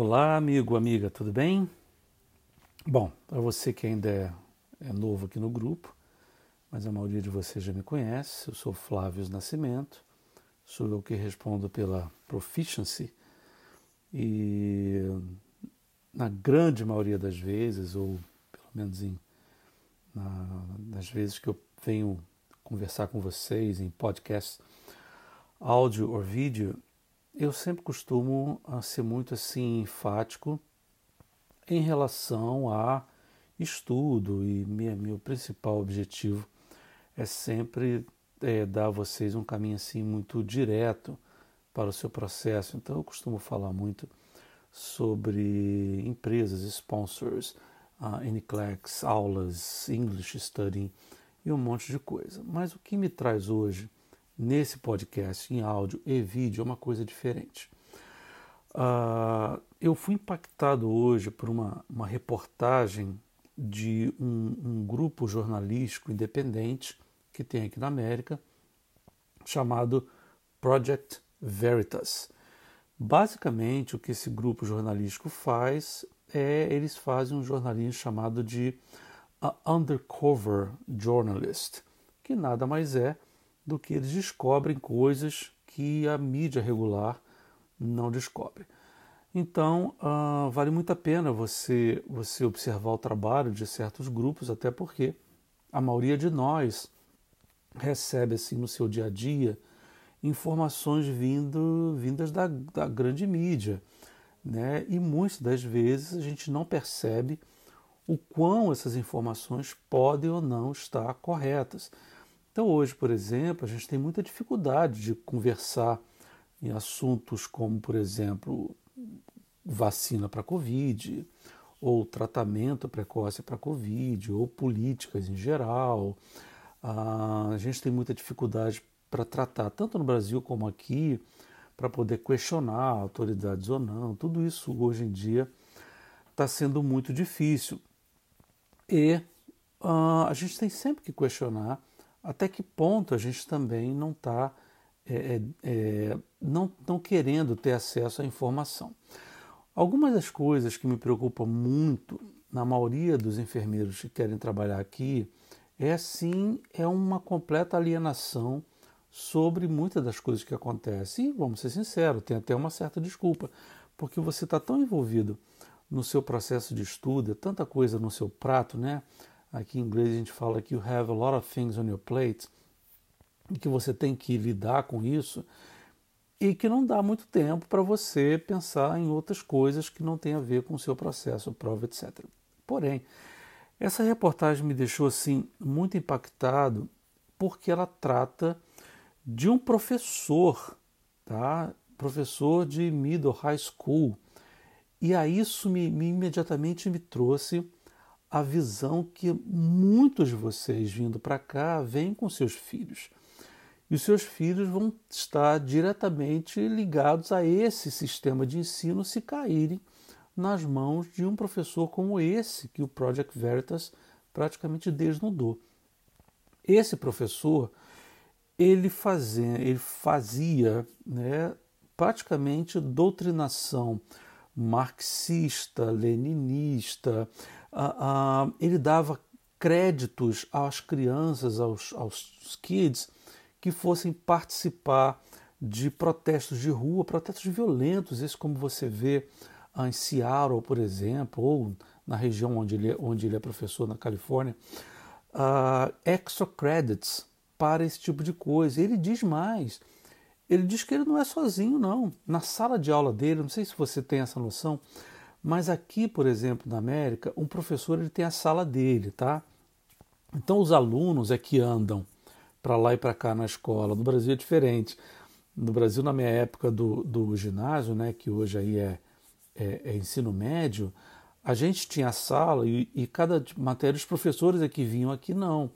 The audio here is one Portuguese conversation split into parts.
Olá, amigo, amiga, tudo bem? Bom, para você que ainda é, é, novo aqui no grupo, mas a maioria de vocês já me conhece, eu sou Flávio Nascimento, sou eu que respondo pela Proficiency e na grande maioria das vezes, ou pelo menos em, na, nas vezes que eu venho conversar com vocês em podcast, áudio ou vídeo, eu sempre costumo ah, ser muito assim enfático em relação a estudo e minha, meu principal objetivo é sempre é, dar a vocês um caminho assim muito direto para o seu processo. Então eu costumo falar muito sobre empresas, sponsors, uh, NCLEX, aulas, English Studying e um monte de coisa. Mas o que me traz hoje nesse podcast em áudio e vídeo é uma coisa diferente. Uh, eu fui impactado hoje por uma, uma reportagem de um, um, grupo jornalístico independente que tem aqui na América, chamado Project Veritas. Basicamente, o que esse grupo jornalístico faz é eles fazem um jornalismo chamado de Undercover Journalist, que nada mais é do que eles descobrem coisas que a mídia regular não descobre. Então, uh, vale muito a pena você, você observar o trabalho de certos grupos, até porque a maioria de nós recebe assim no seu dia a dia informações vindo, vindas da, da grande mídia. Né? E muitas das vezes a gente não percebe o quão essas informações podem ou não estar corretas. Então, hoje, por exemplo, a gente tem muita dificuldade de conversar em assuntos como, por exemplo, vacina para Covid, ou tratamento precoce para Covid, ou políticas em geral. Ah, a gente tem muita dificuldade para tratar, tanto no Brasil como aqui, para poder questionar autoridades ou não. Tudo isso hoje em dia está sendo muito difícil. E uh, a gente tem sempre que questionar até que ponto a gente também não está é, é, é, não, não querendo ter acesso à informação. Algumas das coisas que me preocupam muito na maioria dos enfermeiros que querem trabalhar aqui é sim é uma completa alienação sobre muitas das coisas que acontecem. E vamos ser sinceros, tem até uma certa desculpa, porque você está tão envolvido no seu processo de estudo, é tanta coisa no seu prato, né? Aqui em inglês a gente fala que you have a lot of things on your plate e que você tem que lidar com isso e que não dá muito tempo para você pensar em outras coisas que não tem a ver com o seu processo, prova, etc. Porém, essa reportagem me deixou assim muito impactado porque ela trata de um professor, tá? Professor de middle high school. E aí isso me, me imediatamente me trouxe a visão que muitos de vocês vindo para cá vêm com seus filhos. E os seus filhos vão estar diretamente ligados a esse sistema de ensino se caírem nas mãos de um professor como esse que o Project Veritas praticamente desnudou. Esse professor ele fazia, ele fazia né, praticamente doutrinação marxista, leninista, uh, uh, ele dava créditos às crianças, aos, aos kids, que fossem participar de protestos de rua, protestos violentos, esse como você vê uh, em Seattle, por exemplo, ou na região onde ele, é, onde ele é professor, na Califórnia, uh, extra credits para esse tipo de coisa. Ele diz mais, ele diz que ele não é sozinho, não. Na sala de aula dele, não sei se você tem essa noção, mas aqui, por exemplo, na América, um professor ele tem a sala dele, tá? Então os alunos é que andam para lá e para cá na escola. No Brasil é diferente. No Brasil, na minha época do, do ginásio, né, que hoje aí é, é, é ensino médio, a gente tinha a sala e, e, cada matéria os professores é que vinham aqui não.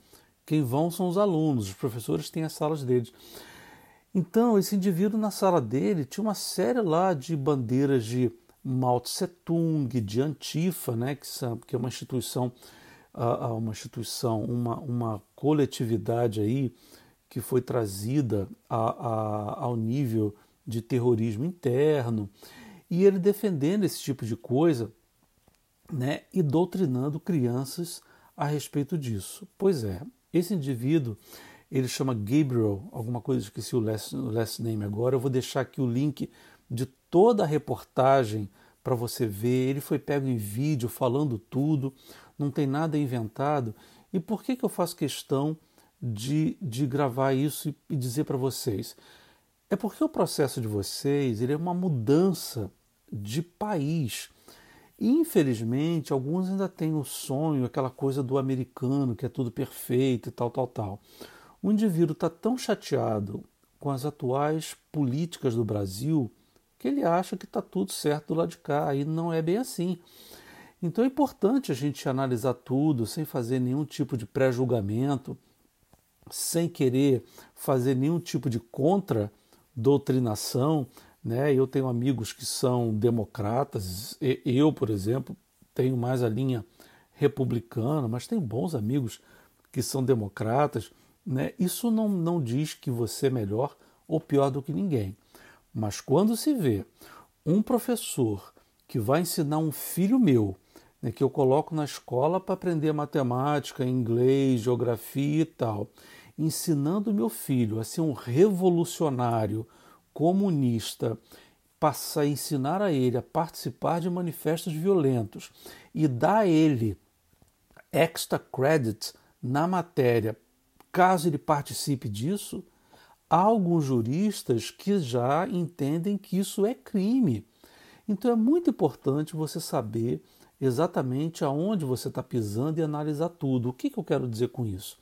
Quem vão são os alunos, os professores têm as salas deles. Então, esse indivíduo na sala dele tinha uma série lá de bandeiras de Mao Tse Tung, de Antifa, né, que, que é uma instituição, uma instituição, uma, uma coletividade aí que foi trazida a, a, ao nível de terrorismo interno. e ele defendendo esse tipo de coisa né, e doutrinando crianças a respeito disso. Pois é, esse indivíduo ele chama Gabriel, alguma coisa, esqueci o last, o last name agora. Eu vou deixar aqui o link de toda a reportagem para você ver. Ele foi pego em vídeo falando tudo, não tem nada inventado. E por que, que eu faço questão de, de gravar isso e, e dizer para vocês? É porque o processo de vocês ele é uma mudança de país. Infelizmente, alguns ainda têm o sonho, aquela coisa do americano, que é tudo perfeito e tal, tal, tal. O indivíduo está tão chateado com as atuais políticas do Brasil que ele acha que está tudo certo do lado de cá e não é bem assim. Então é importante a gente analisar tudo sem fazer nenhum tipo de pré-julgamento, sem querer fazer nenhum tipo de contra-doutrinação. Né? Eu tenho amigos que são democratas, eu, por exemplo, tenho mais a linha republicana, mas tenho bons amigos que são democratas né? Isso não, não diz que você é melhor ou pior do que ninguém. Mas quando se vê um professor que vai ensinar um filho meu, né, que eu coloco na escola para aprender matemática, inglês, geografia e tal, ensinando meu filho a ser um revolucionário comunista, passar a ensinar a ele a participar de manifestos violentos e dar a ele extra credit na matéria caso ele participe disso, há alguns juristas que já entendem que isso é crime. Então é muito importante você saber exatamente aonde você está pisando e analisar tudo. O que, que eu quero dizer com isso?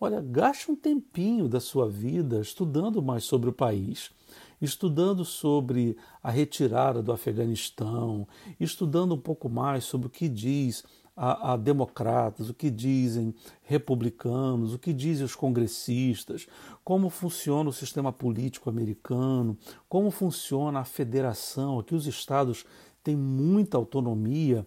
Olha, gaste um tempinho da sua vida estudando mais sobre o país, estudando sobre a retirada do Afeganistão, estudando um pouco mais sobre o que diz a, a, democratas, o que dizem republicanos, o que dizem os congressistas, como funciona o sistema político americano, como funciona a federação. Aqui os estados têm muita autonomia,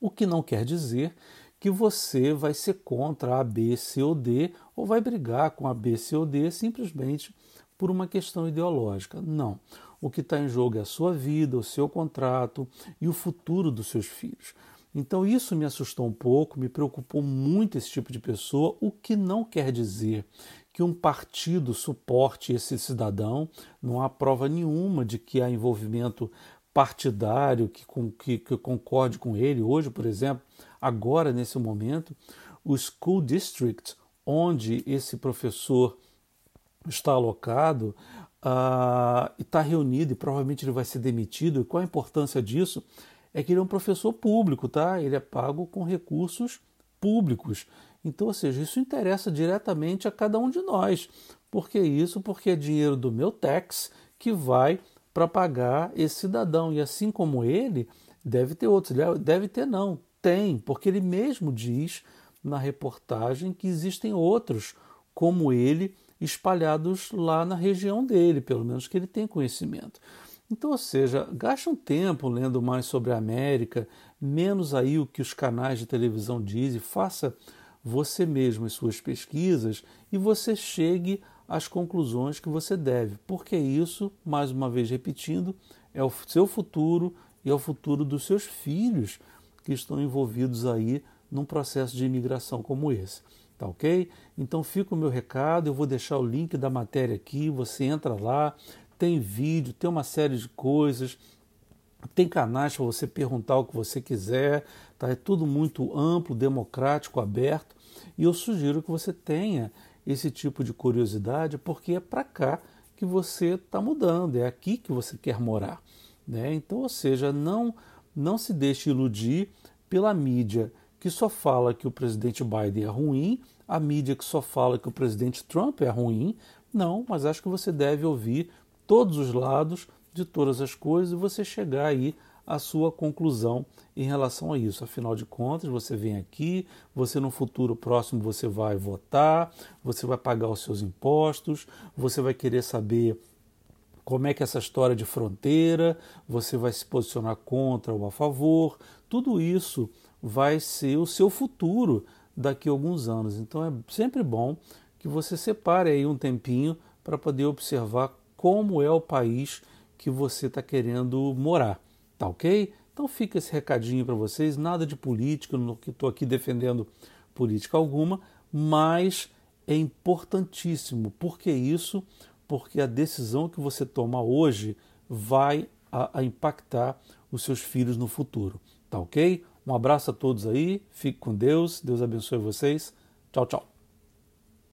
o que não quer dizer que você vai ser contra a B, C ou D ou vai brigar com a B, C ou D simplesmente por uma questão ideológica. Não. O que está em jogo é a sua vida, o seu contrato e o futuro dos seus filhos. Então isso me assustou um pouco, me preocupou muito esse tipo de pessoa, o que não quer dizer que um partido suporte esse cidadão, não há prova nenhuma de que há envolvimento partidário que, que, que concorde com ele. Hoje, por exemplo, agora nesse momento, o school district onde esse professor está alocado uh, está reunido e provavelmente ele vai ser demitido. E qual a importância disso? É que ele é um professor público, tá? Ele é pago com recursos públicos. Então, ou seja, isso interessa diretamente a cada um de nós. Por que isso? Porque é dinheiro do meu tax que vai para pagar esse cidadão. E assim como ele, deve ter outros. Deve ter, não. Tem, porque ele mesmo diz na reportagem que existem outros como ele espalhados lá na região dele, pelo menos que ele tem conhecimento. Então, ou seja, gaste um tempo lendo mais sobre a América, menos aí o que os canais de televisão dizem, faça você mesmo as suas pesquisas e você chegue às conclusões que você deve, porque isso, mais uma vez repetindo, é o seu futuro e é o futuro dos seus filhos que estão envolvidos aí num processo de imigração como esse. Tá ok? Então fica o meu recado, eu vou deixar o link da matéria aqui, você entra lá, tem vídeo, tem uma série de coisas, tem canais para você perguntar o que você quiser, tá? É tudo muito amplo, democrático, aberto. E eu sugiro que você tenha esse tipo de curiosidade, porque é para cá que você está mudando, é aqui que você quer morar. Né? Então, ou seja, não, não se deixe iludir pela mídia que só fala que o presidente Biden é ruim, a mídia que só fala que o presidente Trump é ruim. Não, mas acho que você deve ouvir todos os lados de todas as coisas e você chegar aí à sua conclusão em relação a isso. Afinal de contas, você vem aqui, você no futuro próximo você vai votar, você vai pagar os seus impostos, você vai querer saber como é que é essa história de fronteira, você vai se posicionar contra ou a favor. Tudo isso vai ser o seu futuro daqui a alguns anos. Então é sempre bom que você separe aí um tempinho para poder observar como é o país que você está querendo morar, tá ok? Então fica esse recadinho para vocês, nada de política, não estou aqui defendendo política alguma, mas é importantíssimo. Por que isso? Porque a decisão que você toma hoje vai a, a impactar os seus filhos no futuro. Tá ok? Um abraço a todos aí, fique com Deus, Deus abençoe vocês. Tchau, tchau.